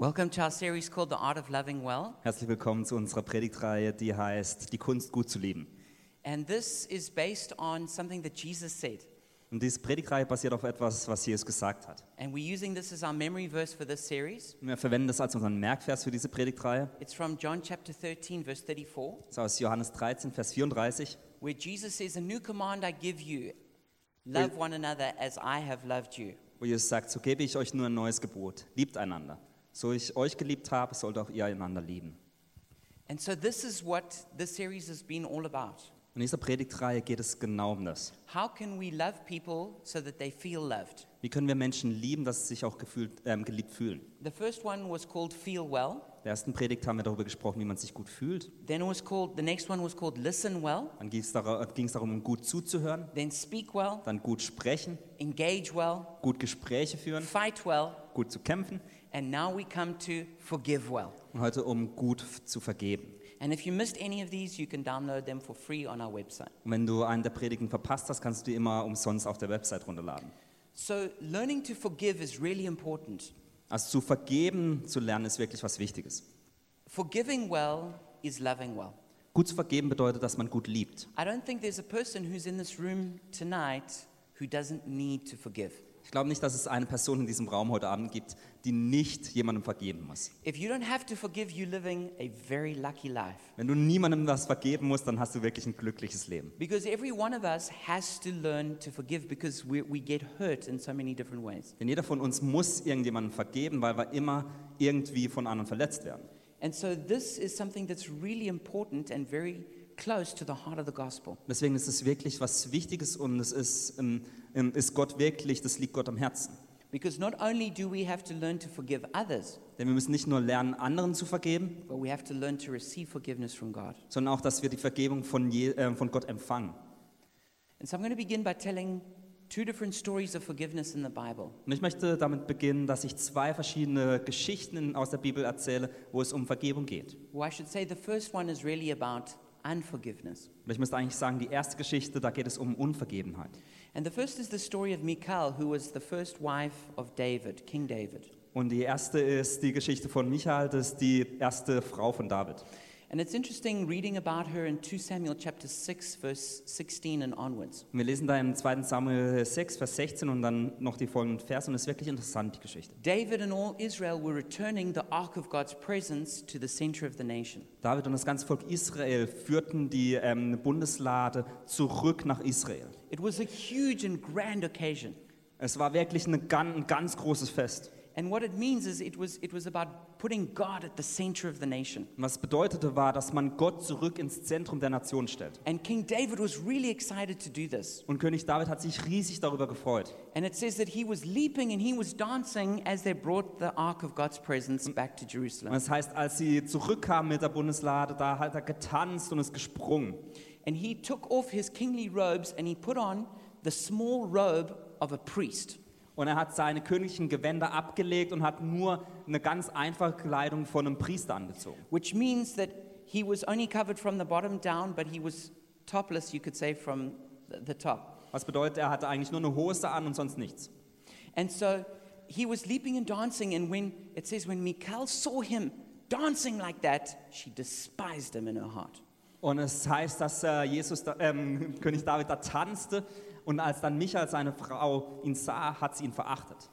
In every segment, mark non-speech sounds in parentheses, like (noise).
Welcome to our series called The Art of Loving Well. Herzlich willkommen zu unserer Predigtreihe, die heißt Die Kunst gut zu lieben. And this is based on something that Jesus said. Und diese Predigtreihe basiert auf etwas, was Jesus gesagt hat. And we're using this as our memory verse for this series. Und wir verwenden das als unseren Merkvers für diese Predigtreihe. It's from John chapter 13, verse 34, Das ist aus Johannes 13, Vers 34. where Jesus says, A new command I give you love one another as I have loved you. Wo Jesus sagt, so gebe ich euch nur ein neues Gebot. Liebt einander. So ich euch geliebt habe, sollt auch ihr einander lieben. And so, this is what this series has been all about. In dieser Predigtreihe geht es genau um das. How can we love people so that they feel loved? Wie können wir Menschen lieben, dass sie sich auch gefühlt, ähm, geliebt fühlen? The first one was called Feel Well. In der ersten Predigt haben wir darüber gesprochen, wie man sich gut fühlt. Then it was called, the next one was called Listen Well. Dann ging es darum, um gut zuzuhören, Then Speak Well, dann gut sprechen, Engage Well, gut Gespräche führen, Fight Well, gut zu kämpfen and now we come to Forgive Well. und heute um gut zu vergeben. And if you missed any of these, you can download them for free on our website. Und wenn du einen der Predigten verpasst hast, kannst du die immer umsonst auf der Website runterladen. So, learning to forgive is really important. Also zu vergeben zu lernen ist wirklich was Wichtiges. Forgiving well is loving well. Gut zu vergeben bedeutet, dass man gut liebt. I don't think there's a person who's in this room tonight who doesn't need to forgive. Ich glaube nicht, dass es eine Person in diesem Raum heute Abend gibt, die nicht jemandem vergeben muss. If you don't have to forgive, you're living a very lucky life. Wenn du niemandem was vergeben musst, dann hast du wirklich ein glückliches Leben. Because every one of us has to learn to forgive because we, we get hurt in so many different ways. Denn jeder von uns muss irgendjemandem vergeben, weil wir immer irgendwie von anderen verletzt werden. And so, this is something that's really important and very close to the heart of the gospel. Deswegen ist es wirklich was Wichtiges und es ist, ähm, ist Gott wirklich, das liegt Gott am Herzen. Because not only do we have to learn to forgive others, Denn wir müssen nicht nur lernen, anderen zu vergeben, but we have to learn to receive forgiveness from God. sondern auch, dass wir die Vergebung von, je, äh, von Gott empfangen. And so, I'm going to begin by telling two different stories of forgiveness in the Bible. Und ich möchte damit beginnen, dass ich zwei verschiedene Geschichten aus der Bibel erzähle, wo es um Vergebung geht. Well, I should say the first one is really about unforgiveness. Und ich müsste eigentlich sagen, die erste Geschichte, da geht es um Unvergebenheit. And the first is the story of Michal, who was the first wife of David, King David. Und die erste ist die Geschichte von Michael, das ist die erste Frau von David. And it's interesting reading about her in 2 Samuel chapter 6, verse 16 and onwards. Wir lesen da im 2. Samuel 6, Vers 16 und dann noch die folgenden Verse und es ist wirklich interessant, die Geschichte. David and all Israel were returning the ark of God's presence to the center of the nation. David und das ganze Volk Israel führten die ähm, Bundeslade zurück nach Israel. It was a huge and grand occasion. Es war wirklich eine, ein ganz großes Fest. And what it means is it was, it was about putting God at the center of the nation. Und was bedeutete war, dass man Gott zurück ins Zentrum der Nation stellt. And King David was really excited to do this. Und König David hat sich riesig darüber gefreut. And it says that he was leaping and he was dancing as they brought the ark of God's presence back to Und Jerusalem. das heißt, als sie zurückkamen mit der Bundeslade, da hat er getanzt und ist gesprungen. And he took off his kingly robes and he put on the small robe of a priest. Und er hat seine königlichen Gewänder abgelegt und hat nur eine ganz einfache Kleidung von einem Priester angezogen. which means that he was only covered from the bottom down, but he was topless, you could say, from the- top. Was bedeutet, er hatte eigentlich nur eine Hose an und sonst nichts. And so he was leaping and dancing, and when it says, when Michal saw him dancing like that, she despised him in her heart. Und es heißt, dass äh, Jesus, da, ähm, (laughs) König David da tanzte und als dann Michael, seine Frau, ihn sah, hat sie ihn verachtet.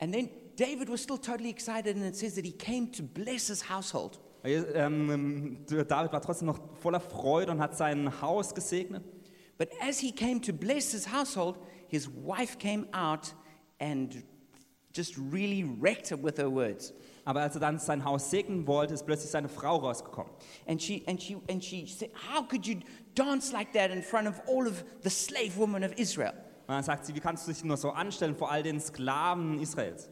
And then David was still totally excited, and it says that he came to bless his household. Ähm, David war trotzdem noch voller Freude und hat sein Haus gesegnet. But as he came to bless his household, his wife came out and just really wrecked him with her words. Aber als er dann sein Haus segnen wollte, ist plötzlich seine Frau rausgekommen. And she, and, she, and she said, How could you dance like that in front of all of the slave women of Israel? Und dann sagt sie, wie kannst du dich nur so anstellen vor all den Sklaven Israels?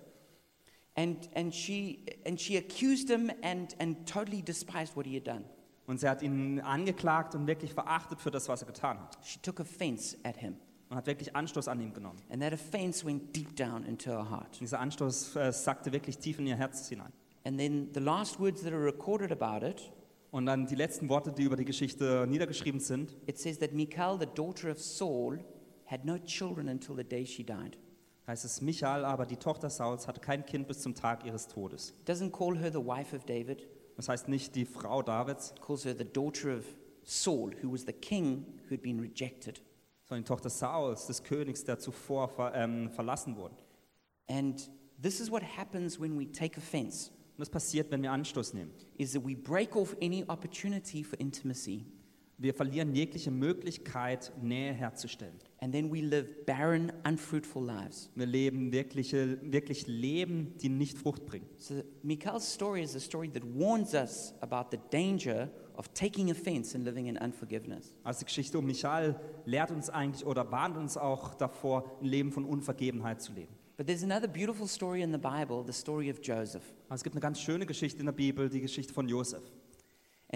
And, and, she, and she accused him and, and totally despised what he had done. Und sie hat ihn angeklagt und wirklich verachtet für das, was er getan hat. She took offense at him. Und hat wirklich Anstoß an ihm genommen. And that offense went deep down into her heart. Dieser Anstoß äh, sackte wirklich tief in ihr Herz hinein. And then the last words that are recorded about it, Und dann die letzten Worte, die über die Geschichte niedergeschrieben sind. it says that Michal, the daughter of Saul, had no children until the day she died. Heißt es, Michael aber, die Tochter Sauls, hatte kein Kind bis zum Tag ihres Todes. Doesn't call her the wife of David, Das heißt nicht die Frau Davids, calls her the daughter of Saul, who was the king who had been rejected. sondern die Tochter Sauls, des Königs, der zuvor ver, ähm, verlassen wurde. And this is what happens when we take offense, Und das passiert, wenn wir Anstoß nehmen. is that we break off any opportunity for intimacy, Wir verlieren jegliche Möglichkeit, Nähe herzustellen. and then we live barren, unfruitful lives. Wir leben wirkliche, wirklich Leben, die nicht Frucht bringen. So Michal's story is a story that warns us about the danger of taking offense and living in unforgiveness. Also die Geschichte um Michael lehrt uns eigentlich oder warnt uns auch davor, ein Leben von Unvergebenheit zu leben. But there's another beautiful story in the Bible, the story of Joseph. Aber es gibt eine ganz schöne Geschichte in der Bibel, die Geschichte von Josef.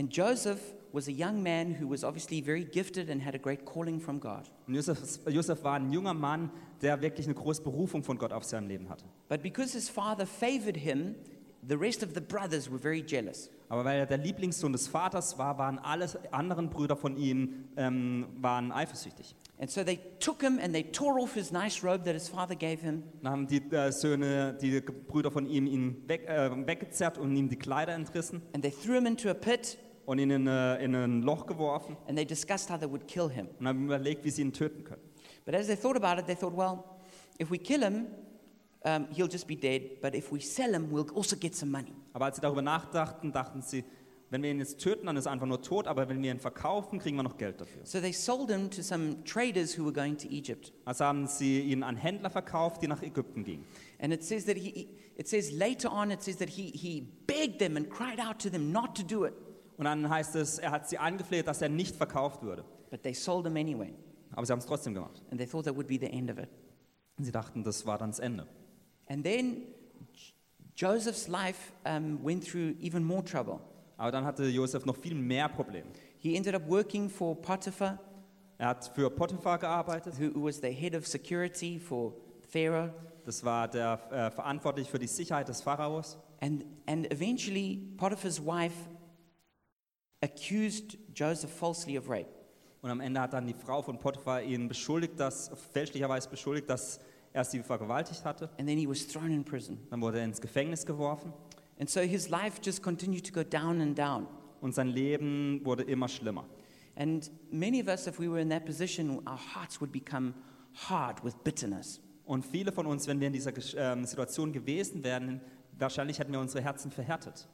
And Joseph was a young man who was obviously very gifted and had a great calling from God. Und Josef war ein junger Mann, der wirklich eine große Berufung von Gott auf seinem Leben hatte. But because his father favored him, the rest of the brothers were very jealous. Aber weil er der Lieblingssohn des Vaters war, waren alle anderen Brüder von ihm ähm, waren eifersüchtig. And so they took him and they tore off his nice robe that his father gave him. Dann haben die äh, Söhne, die Brüder von ihm, ihn weg, äh, weggezerrt und ihm die Kleider entrissen And they threw him into a pit und ihn in, äh, in ein Loch geworfen and they discussed how they would kill him. und haben überlegt, wie sie ihn töten können. But as they thought about it, they thought, well, if we kill him, um, he'll just be dead. But if we sell him, we'll also get some money. Aber als sie darüber nachdachten, dachten sie, wenn wir ihn jetzt töten, dann ist er einfach nur tot, aber wenn wir ihn verkaufen, kriegen wir noch Geld dafür. So they sold him to some traders who were going to Egypt. Also haben sie ihn an Händler verkauft, die nach Ägypten gingen. And it says that he, it says later on, it says that he, he begged them and cried out to them not to do it. Und dann heißt es, er hat sie angefleht, dass er nicht verkauft würde. But they sold him anyway. Aber sie haben es trotzdem gemacht. And they thought that would be the end of it. Und sie dachten, das war dann das Ende. And then Joseph's life um, went through even more trouble. Aber dann hatte Josef noch viel mehr Probleme. He ended up working for Potiphar, Er hat für Potiphar gearbeitet. who who was the head of security for Pharaoh. Das war der äh, verantwortlich für die Sicherheit des Pharaos. And, and eventually, Potiphar's wife accused Joseph falsely of rape. Und am Ende hat dann die Frau von Potiphar ihn beschuldigt, dass, fälschlicherweise beschuldigt, dass er sie vergewaltigt hatte. And then he was thrown in prison. Dann wurde er ins Gefängnis geworfen And so his life just continued to go down and down. und sein Leben wurde immer schlimmer. And many of us, if we were in that position, our hearts would become hard with bitterness. Und viele von uns, wenn wir in dieser ähm, Situation gewesen wären, wahrscheinlich hätten wir unsere Herzen verhärtet.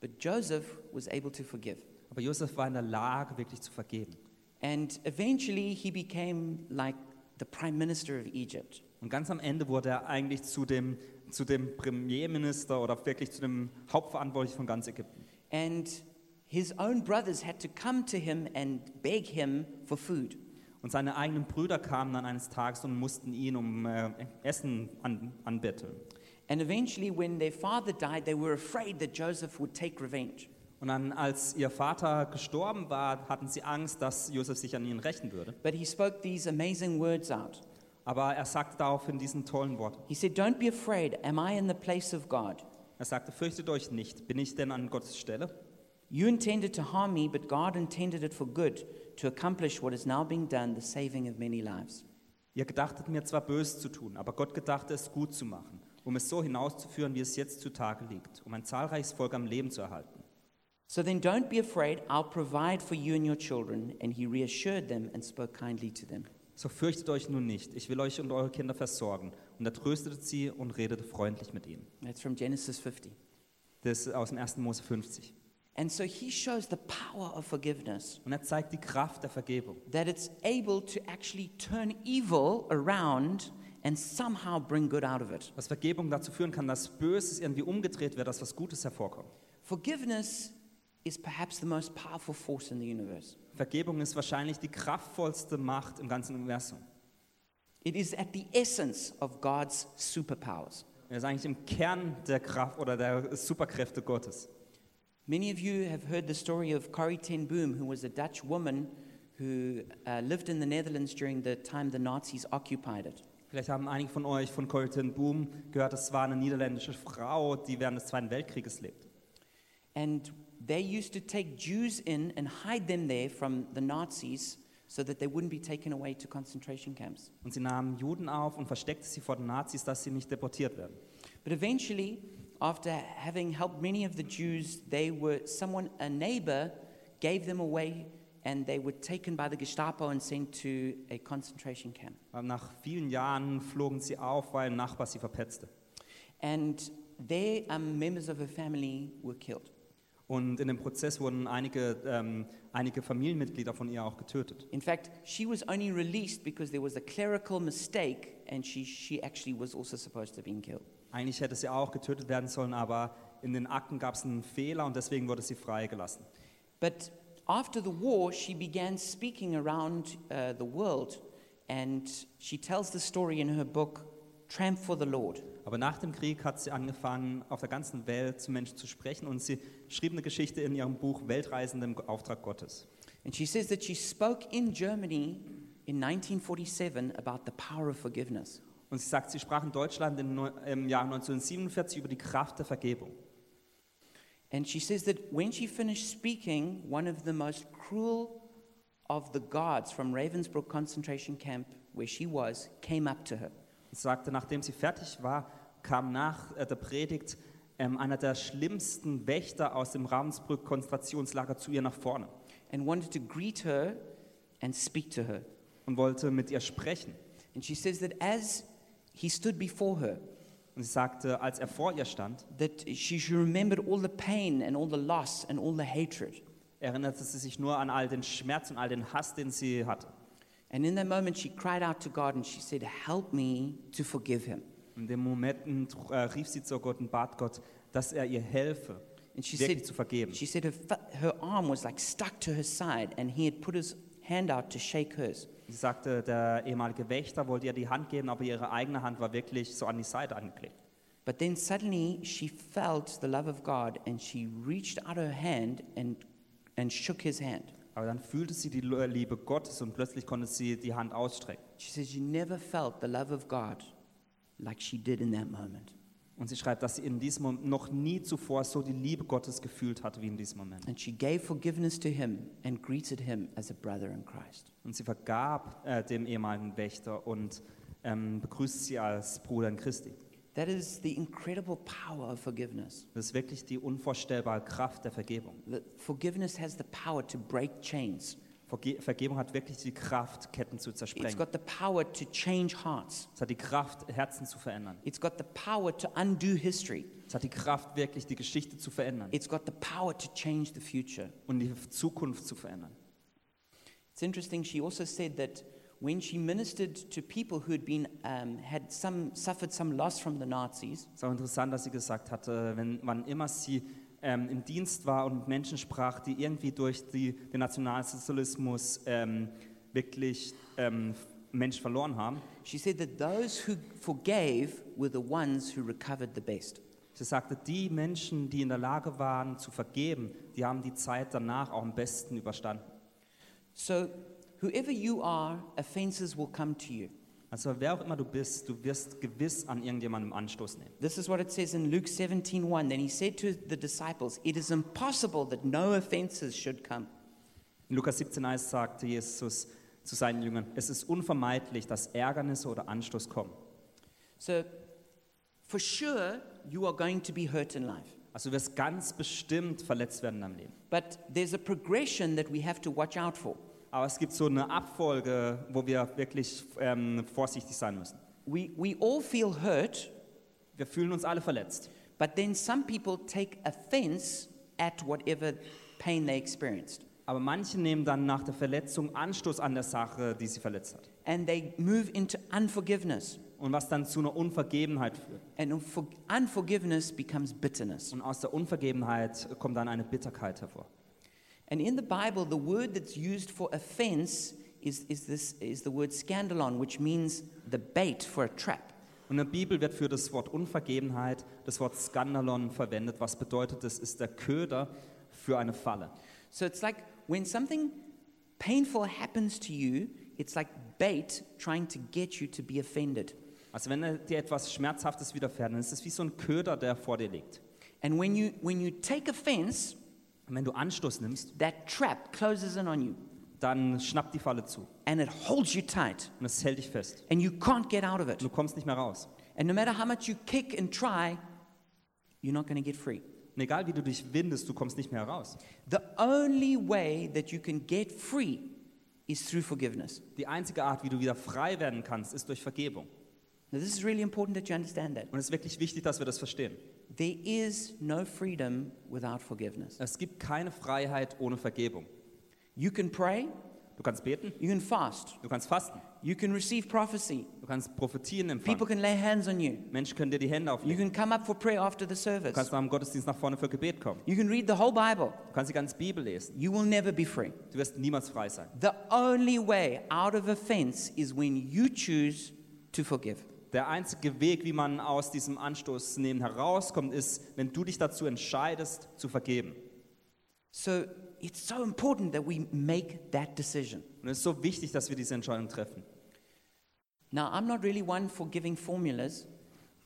But Joseph was able to forgive. Aber Josef war in der Lage, wirklich zu vergeben. And eventually, he became like the prime minister of Egypt. Und ganz am Ende wurde er eigentlich zu dem, zu dem Premierminister oder wirklich zu dem Hauptverantwortlichen von ganz Ägypten. And his own brothers had to come to him and beg him for food. Und seine eigenen Brüder kamen dann eines Tages und mussten ihn um äh, Essen an, anbetteln. And eventually, when their father died, they were afraid that Joseph would take revenge. Und dann, als ihr Vater gestorben war, hatten sie Angst, dass Josef sich an ihnen rächen würde. But he spoke these amazing words out. Aber er sagte daraufhin diesen tollen Wort. He said, Don't be afraid. Am I in the place of God? Er sagte, fürchtet euch nicht, bin ich denn an Gottes Stelle? You intended to harm me, but God intended it for good to accomplish what is now being done, the saving of many lives. Ihr gedachtet mir zwar böse zu tun, aber Gott gedachte es gut zu machen, um es so hinauszuführen, wie es jetzt zutage liegt, um ein zahlreiches Volk am Leben zu erhalten. So then don't be afraid. I'll provide for you and your children. And he reassured them and spoke kindly to them. So fürchtet euch nun nicht, ich will euch und eure Kinder versorgen. Und er tröstete sie und redete freundlich mit ihnen. That's from Genesis 50. Das ist aus dem 1. Mose 50. And so he shows the power of forgiveness, Und er zeigt die Kraft der Vergebung, that it's able to actually turn evil around and somehow bring good out of it. dass Vergebung dazu führen kann, dass Böses irgendwie umgedreht wird, dass was Gutes hervorkommt. Forgiveness is perhaps the most powerful force in the universe. Vergebung ist wahrscheinlich die kraftvollste Macht im ganzen Universum. It is at the essence of God's superpowers. Er ist eigentlich im Kern der Kraft oder der Superkräfte Gottes. Many of you have heard the story of Corrie ten Boom, who was a Dutch woman who uh, lived in the Netherlands during the time the Nazis occupied it. Vielleicht haben einige von euch von Corrie ten Boom gehört, das war eine niederländische Frau, die während des Zweiten Weltkrieges lebt. And they used to take Jews in and hide them there from the Nazis so that they wouldn't be taken away to concentration camps. Und sie nahmen Juden auf und versteckte sie vor den Nazis, dass sie nicht deportiert werden. But eventually, after having helped many of the Jews, they were someone, a neighbor, gave them away, and they were taken by the Gestapo and sent to a concentration camp. Aber nach vielen Jahren flogen sie auf, weil ein Nachbar sie verpetzte. And there, um, members of her family were killed. Und in dem Prozess wurden einige, ähm, einige Familienmitglieder von ihr auch getötet. In fact, she was only released because there was a clerical mistake, and she, she actually was also supposed to have been killed. Eigentlich hätte sie auch getötet werden sollen, aber in den Akten gab es einen Fehler und deswegen wurde sie freigelassen. But after the war, she began speaking around uh, the world, and she tells the story in her book, Tramp for the Lord. Aber nach dem Krieg hat sie angefangen, auf der ganzen Welt zu Menschen zu sprechen und sie schrieb eine Geschichte in ihrem Buch Weltreisende im Auftrag Gottes. And she says that she spoke in Germany in 1947 about the power of forgiveness. Und sie sagt, sie sprach in Deutschland im im Jahr 1947 über die Kraft der Vergebung. And she says that when she finished speaking, one of the most cruel of the guards from Ravensbrück concentration camp, where she was, came up to her. Sie sagte, nachdem sie fertig war, kam nach äh, der Predigt ähm, einer der schlimmsten Wächter aus dem Ravensbrück-Konzentrationslager zu ihr nach vorne and wanted to greet her and speak to her. und wollte mit ihr sprechen. And she says that as he stood before her, Und sie sagte, als er vor ihr stand, that she, she remembered all the pain and all the loss and all the hatred. erinnerte sie sich nur an all den Schmerz und all den Hass, den sie hatte. And in that moment, she cried out to God and she said, Help me to forgive him. In dem Moment äh, rief sie zu Gott und bat Gott, dass er ihr helfe, And she wirklich said, zu vergeben. she said her, fu- her arm was like stuck to her side and he had put his hand out to shake hers. Sie sagte, der ehemalige Wächter wollte ihr die Hand geben, aber ihre eigene Hand war wirklich so an die Seite angeklebt. But then suddenly she felt the love of God and she reached out her hand and, and shook his hand. Aber dann fühlte sie die Liebe Gottes und plötzlich konnte sie die Hand ausstrecken. She says, She never felt the love of God like she did in that moment. Und sie schreibt, dass sie in diesem Moment noch nie zuvor so die Liebe Gottes gefühlt hat wie in diesem Moment. And she gave forgiveness to him and greeted him as a brother in Christ. Und sie vergab äh, dem ehemaligen Wächter und ähm, begrüßt sie als Bruder in Christi. That is the incredible power of forgiveness. Das ist wirklich die unvorstellbare Kraft der Vergebung. The- Forgiveness has the power to break chains. Verge Vergebung hat wirklich die Kraft, Ketten zu It's zersprengen. got the power to change hearts. Es hat die Kraft, Herzen zu verändern. It's got the power to undo history. Es hat die Kraft, wirklich die Geschichte zu verändern It's got the power to change the future. und die Zukunft zu verändern. It's interesting, she also said that when she ministered to people who had been, um, had some, suffered some loss from the Nazis, Es auch interessant, dass sie gesagt hatte, wenn, wann immer sie ähm, im Dienst war und mit Menschen sprach, die irgendwie durch die, den Nationalsozialismus ähm, wirklich ähm, Menschen verloren haben, she said that those who forgave were the ones who recovered the best. sie sagte, die Menschen, die in der Lage waren zu vergeben, die haben die Zeit danach auch am besten überstanden. So, whoever you are, offenses will come to you. Also wer auch immer du bist, du wirst gewiss an irgendjemandem Anstoß nehmen. This is what it says in Luke 17:1. Then he said to the disciples, It is impossible that no offenses should come. In Lukas 17,1 sagte Jesus zu seinen Jüngern, es ist unvermeidlich, dass Ärgernisse oder Anstoß kommen. So, for sure, you are going to be hurt in life. Also du wirst ganz bestimmt verletzt werden in deinem Leben. But there's a progression that we have to watch out for. Aber es gibt so eine Abfolge, wo wir wirklich ähm, vorsichtig sein müssen. We, we all feel hurt, Wir fühlen uns alle verletzt. but then some people take offense at whatever pain they experienced. Aber manche nehmen dann nach der Verletzung Anstoß an der Sache, die sie verletzt hat. And they move into unforgiveness. Und was dann zu einer Unvergebenheit führt. And unfor- unforgiveness becomes bitterness. Und aus der Unvergebenheit kommt dann eine Bitterkeit hervor. And in the Bible, the word that's used for offense is, is, this, is the word scandalon, which means the bait for a trap. Und in der Bibel wird für das Wort Unvergebenheit das Wort Skandalon verwendet, was bedeutet, das ist der Köder für eine Falle. So it's like when something painful happens to you, it's like bait trying to get you to be offended. Also wenn dir etwas Schmerzhaftes widerfährt, dann ist es wie so ein Köder, der vor dir liegt. And when you, when you take offense, Und wenn du Anstoß nimmst, that trap closes in on you. dann schnappt die Falle zu and it holds you tight und es hält dich fest. and you can't get out of it. Du kommst nicht mehr raus. And no matter how much you kick and try, you're not going to get free. Und egal wie du dich windest, du kommst nicht mehr raus. The only way that you can get free is through forgiveness. Die einzige Art, wie du wieder frei werden kannst, ist durch Vergebung. Now, this is really important that you understand that. Und es ist wirklich wichtig, dass wir das verstehen. There is no freedom without forgiveness. Es gibt keine Freiheit ohne Vergebung. You can pray, Du kannst beten, you can fast, du kannst fasten, you can receive prophecy, du kannst Prophetien people can lay hands on you, Menschen können dir die Hände auflegen. you can come up for prayer after the service. Du kannst nach dem Gottesdienst nach vorne für Gebet kommen. you can read the whole Bible. Du kannst die ganze Bibel lesen. You will never be free. Du wirst niemals frei sein. The only way out of offense is when you choose to forgive. Der einzige Weg, wie man aus diesem Anstoß nehmen herauskommt, ist, wenn du dich dazu entscheidest, zu vergeben. So it's so important that we make that decision. Und es ist so wichtig, dass wir diese Entscheidung treffen. Now, I'm not really one for giving formulas,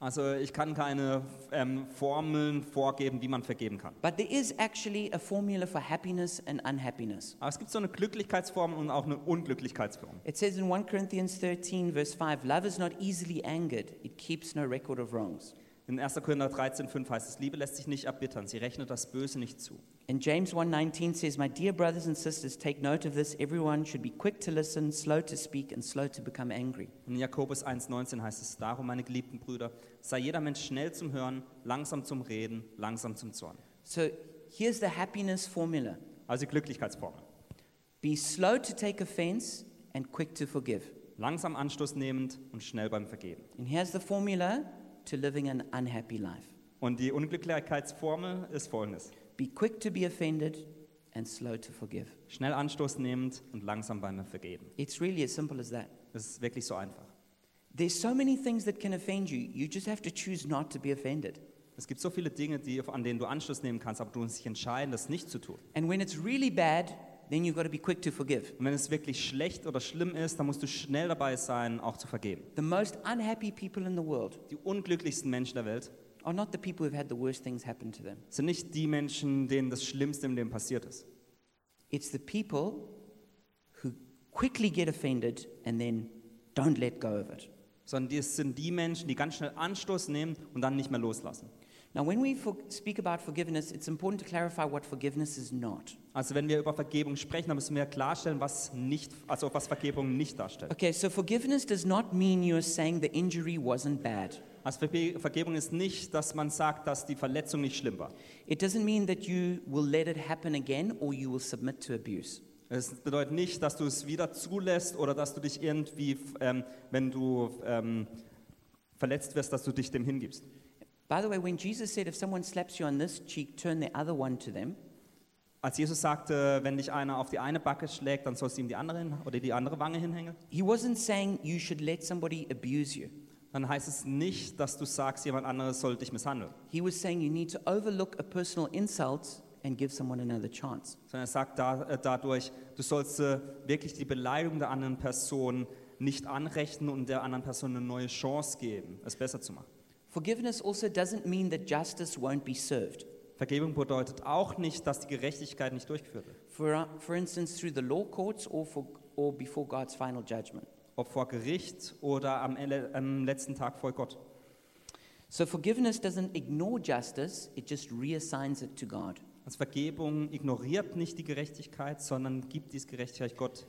Also ich kann keine ähm, Formeln vorgeben, wie man vergeben kann. but there is actually a formula for happiness and unhappiness. Aber es gibt so eine Glücklichkeitsformel und auch eine Unglücklichkeitsformel. It says in 1 Corinthians 13, verse 5, love is not easily angered, it keeps no record of wrongs. In 1. Korinther 13,5 heißt es, Liebe lässt sich nicht erbittern, sie rechnet das Böse nicht zu. And James 1:19 says, "My dear brothers and sisters, take note of this. Everyone should be quick to listen, slow to speak, and slow to become angry." In Jakobus 1,19 heißt es, darum, meine geliebten Brüder, sei jeder Mensch schnell zum Hören, langsam zum Reden, langsam zum Zorn. So here's the happiness formula: Also die Glücklichkeitsformel. be slow to take offense and quick to forgive. Langsam Anstoß nehmend und schnell beim Vergeben. And here's the formula to living an unhappy life: Und die Unglücklichkeitsformel ist folgendes. Be quick to be offended and slow to forgive. Schnell Anstoß nehmend und langsam beim Vergeben. It's really as simple as that. Das ist wirklich so einfach. There's so many things that can offend you. You just have to choose not to be offended. Es gibt so viele Dinge, die, an denen du Anschluss nehmen kannst, aber du musst dich entscheiden, das nicht zu tun. And when it's really bad, then you've got to be quick to forgive. Und wenn es wirklich schlecht oder schlimm ist, dann musst du schnell dabei sein, auch zu vergeben. The most unhappy people in the world Die unglücklichsten Menschen der Welt are not the people who've had the worst things happen to them. sind nicht die Menschen, denen das Schlimmste im Leben passiert ist. It's the people who quickly get offended and then don't let go of it. Sondern es sind die Menschen, die ganz schnell Anstoß nehmen und dann nicht mehr loslassen. Now, when we for- speak about forgiveness, it's important to clarify what forgiveness is not. Also wenn wir über Vergebung sprechen, dann müssen wir klarstellen, was nicht, also was Vergebung nicht darstellt. Okay, so forgiveness does not mean you're saying the injury wasn't bad. Also Verge- Vergebung ist nicht, dass man sagt, dass die Verletzung nicht schlimm war. It doesn't mean that you will let it happen again or you will submit to abuse. Es bedeutet nicht, dass du es wieder zulässt oder dass du dich irgendwie, ähm, wenn du ähm, verletzt wirst, dass du dich dem hingibst. By the way, when Jesus said, if someone slaps you on this cheek, turn the other one to them, Als Jesus sagte, wenn dich einer auf die eine Backe schlägt, dann sollst du ihm die andere hin, oder die andere Wange hinhängen, he wasn't saying you should let somebody abuse you. Dann heißt es nicht, dass du sagst, jemand anderes soll dich misshandeln, He was saying you need to overlook a personal insult and give someone another chance. sondern er sagt da, äh, dadurch, du sollst äh, wirklich die Beleidigung der anderen Person nicht anrechnen und der anderen Person eine neue Chance geben, es besser zu machen. Forgiveness also doesn't mean that justice won't be served. Vergebung bedeutet auch nicht, dass die Gerechtigkeit nicht durchgeführt wird. For, for instance, through the law courts or, for, or before God's final judgment. Ob vor Gericht oder am, am letzten Tag vor Gott. So forgiveness doesn't ignore justice, it just reassigns it to God. Also Vergebung ignoriert nicht die Gerechtigkeit, sondern gibt diese Gerechtigkeit Gott.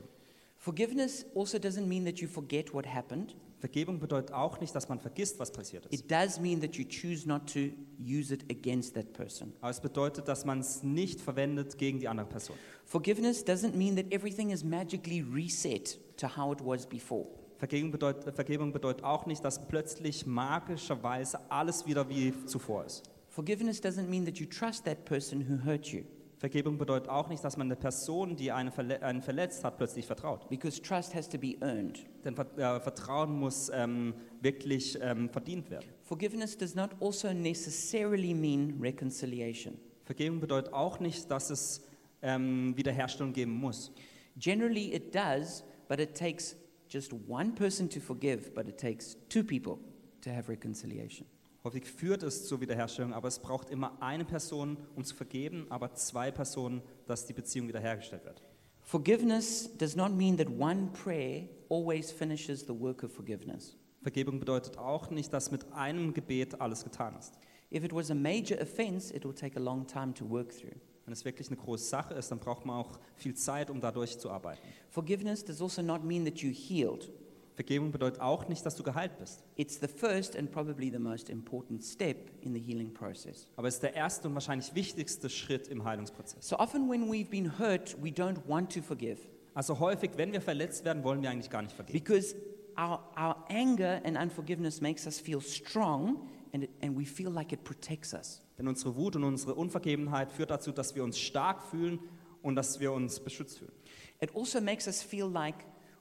Forgiveness also doesn't mean that you forget what happened. Vergebung bedeutet auch nicht, dass man vergisst, was passiert ist. It does mean that you choose not to use it against that person. Aber es bedeutet, dass man es nicht verwendet gegen die andere Person. Forgiveness doesn't mean that everything is magically reset to how it was before. Vergebung bedeutet, Vergebung bedeutet auch nicht, dass plötzlich magischerweise alles wieder wie zuvor ist. Forgiveness doesn't mean that you trust that person who hurt you, Vergebung bedeutet auch nicht, dass man eine Person, die eine verle einen verletzt hat, plötzlich vertraut. because trust has to be earned. Denn Ver Vertrauen muss ähm, wirklich ähm, verdient werden. Forgiveness does not also necessarily mean reconciliation. Vergebung bedeutet auch nicht, dass es ähm, Wiederherstellung geben muss. Generally, it does, but it takes just one person to forgive, but it takes two people to have reconciliation. Häufig führt es zur Wiederherstellung, aber es braucht immer eine Person, um zu vergeben, aber zwei Personen, dass die Beziehung wiederhergestellt wird. Forgiveness does not mean that one prayer always finishes the work of forgiveness. Vergebung bedeutet auch nicht, dass mit einem Gebet alles getan ist. If it was a major offense, it will take a long time to work through. Wenn es wirklich eine große Sache ist, dann braucht man auch viel Zeit, um da durchzuarbeiten. Forgiveness does also not mean that you're healed. Vergebung bedeutet auch nicht, dass du geheilt bist. It's the first and probably the most important step in the healing process. Aber es ist der erste und wahrscheinlich wichtigste Schritt im Heilungsprozess. So often, when we've been hurt, we don't want to forgive Also häufig, wenn wir verletzt werden, wollen wir eigentlich gar nicht vergeben. because our, our anger and unforgiveness makes us feel strong and, it, and we feel like it protects us. Denn unsere Wut und unsere Unvergebenheit führt dazu, dass wir uns stark fühlen und dass wir uns beschützt fühlen. It also makes us feel like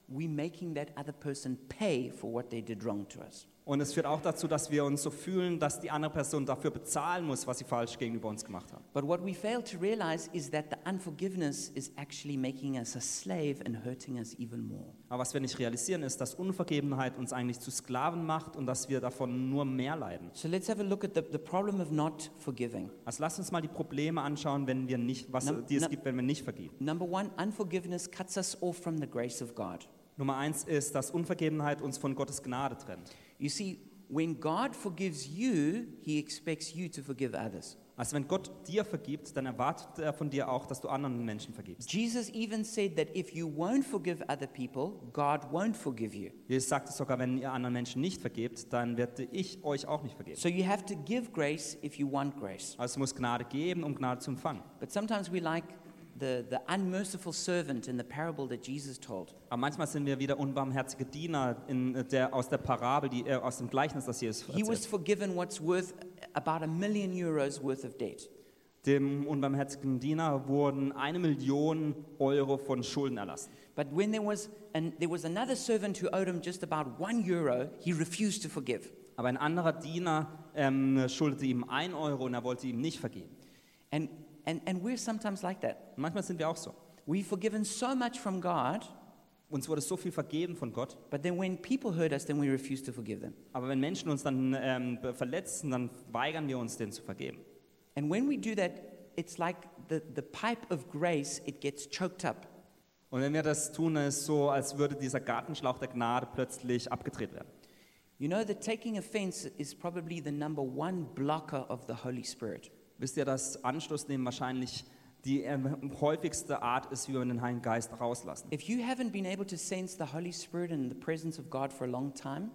we're making that other person pay for what they did wrong to us. Und es führt auch dazu, dass wir uns so fühlen, dass die andere Person dafür bezahlen muss, was sie falsch gegenüber uns gemacht haben. But what we fail to realize is that the unforgiveness is actually making us a slave and hurting us even more. Aber was wir nicht realisieren, ist, dass Unvergebenheit uns eigentlich zu Sklaven macht und dass wir davon nur mehr leiden. So let's have a look at the, the problem of not forgiving. Also lasst uns mal die Probleme anschauen, wenn wir nicht, was, Num- die es num- gibt, wenn wir nicht vergeben. Number one, unforgiveness cuts us off from the grace of God. Nummer eins ist, dass Unvergebenheit uns von Gottes Gnade trennt. You see, when God forgives you, He expects you to forgive others. Also wenn Gott dir vergibt, dann erwartet er von dir auch, dass du anderen Menschen vergibst. Jesus even said that if you won't forgive other people, God won't forgive you. Jesus sagt es sogar, wenn ihr anderen Menschen nicht vergebt, dann werde ich euch auch nicht vergeben. So you have to give grace if you want grace. Also muss Gnade geben, um Gnade zu empfangen. But sometimes we like the, the unmerciful servant in the parable that Jesus told. Aber manchmal sind wir wieder unbarmherzige Diener in der, aus der Parabel, die, äh, aus dem Gleichnis, das Jesus He was erzählt. forgiven what's worth about a million euros worth of debt. Dem unbarmherzigen Diener wurden eine Million Euro von Schulden erlassen. But when there was, an, there was another servant who owed him just about one euro, he refused to forgive. Aber ein anderer Diener ähm, schuldete ihm ein Euro und er wollte ihm nicht vergeben. And, and, and we're sometimes like that. Manchmal sind wir auch so. We've forgiven so much from God, Uns wurde so viel vergeben von Gott, but then when people hurt us, then we refuse to forgive them. aber wenn Menschen uns dann ähm, verletzen, dann weigern wir uns, denen zu vergeben. And when we do that, it's like the, the pipe of grace, it gets choked up. Und wenn wir das tun, ist es so, als würde dieser Gartenschlauch der Gnade plötzlich abgedreht werden. You know that taking offense is probably the number one blocker of the Holy Spirit. Wisst ihr, dass Anstoß nehmen wahrscheinlich die häufigste Art ist, wie wir den Heiligen Geist rauslassen? If you haven't been able to sense the Holy Spirit and the presence of God for a long time,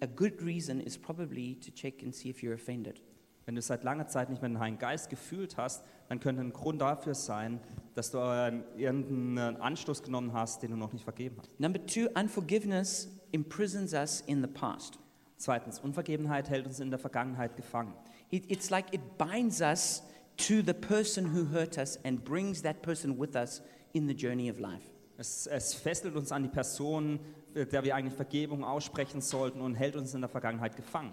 a good reason is probably to check and see if you're offended. Wenn du seit langer Zeit nicht mehr den Heiligen Geist gefühlt hast, dann könnte ein Grund dafür sein, dass du ähm, irgendeinen Anstoß genommen hast, den du noch nicht vergeben hast. Number two, unforgiveness imprisons us in the past. Zweitens, Unvergebenheit hält uns in der Vergangenheit gefangen. It, it's like it binds us to the person who hurt us and brings that person with us in the journey of life. Es, es fesselt uns an die Person, der wir eigentlich Vergebung aussprechen sollten und hält uns in der Vergangenheit gefangen.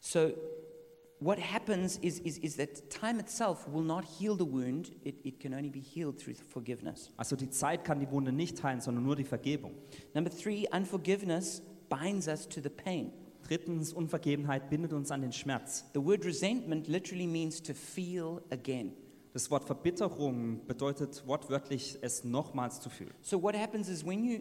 So, what happens is, is, is that time itself will not heal the wound, it, it can only be healed through forgiveness. Also die Zeit kann die Wunde nicht heilen, sondern nur die Vergebung. Number three, unforgiveness binds us to the pain. Drittens, Unvergebenheit bindet uns an den Schmerz. The word resentment literally means to feel again. Das Wort Verbitterung bedeutet wortwörtlich, es nochmals zu fühlen. So, what happens is when you,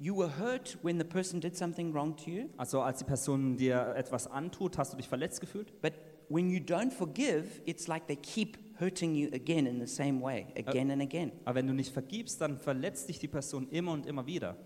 you were hurt when the person did something wrong to you, Also als die Person dir etwas antut, hast du dich verletzt gefühlt. but when you don't forgive, it's like they keep hurting you again in the same way, again and again. Aber wenn du nicht vergibst, dann verletzt dich die Person immer und immer wieder.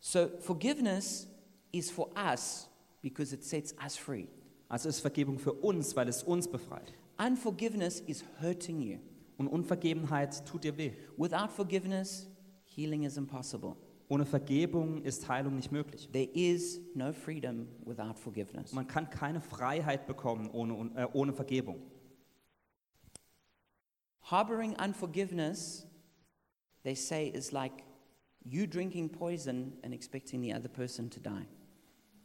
So, forgiveness is for us because it sets us free. Also ist Vergebung für uns, weil es uns befreit. Unforgiveness is hurting you. Und Unvergebenheit tut dir weh. Without forgiveness, healing is impossible. Ohne Vergebung ist Heilung nicht möglich. There is no freedom without forgiveness. Man kann keine Freiheit bekommen ohne, äh, ohne Vergebung. Harboring unforgiveness, they say, is like you drinking poison and expecting the other person to die.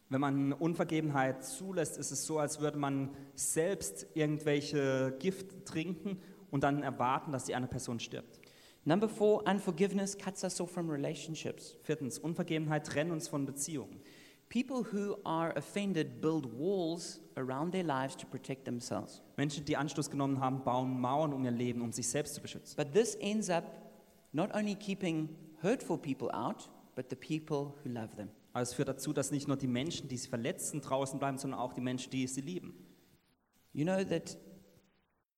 Wenn man Unvergebenheit zulässt, ist es so, als würde man selbst irgendwelche Gift trinken und dann erwarten, dass die andere Person stirbt. Number four, unforgiveness cuts us off from relationships. Viertens, Unvergebenheit trennt uns von Beziehungen. People who are offended build walls around their lives to protect themselves. Menschen, die Anstoß genommen haben, bauen Mauern um ihr Leben, um sich selbst zu beschützen. But this ends up not only keeping hurtful people out, but the people who love them. Aber es führt dazu, dass nicht nur die Menschen, die sie verletzen, draußen bleiben, sondern auch die Menschen, die sie lieben. You know that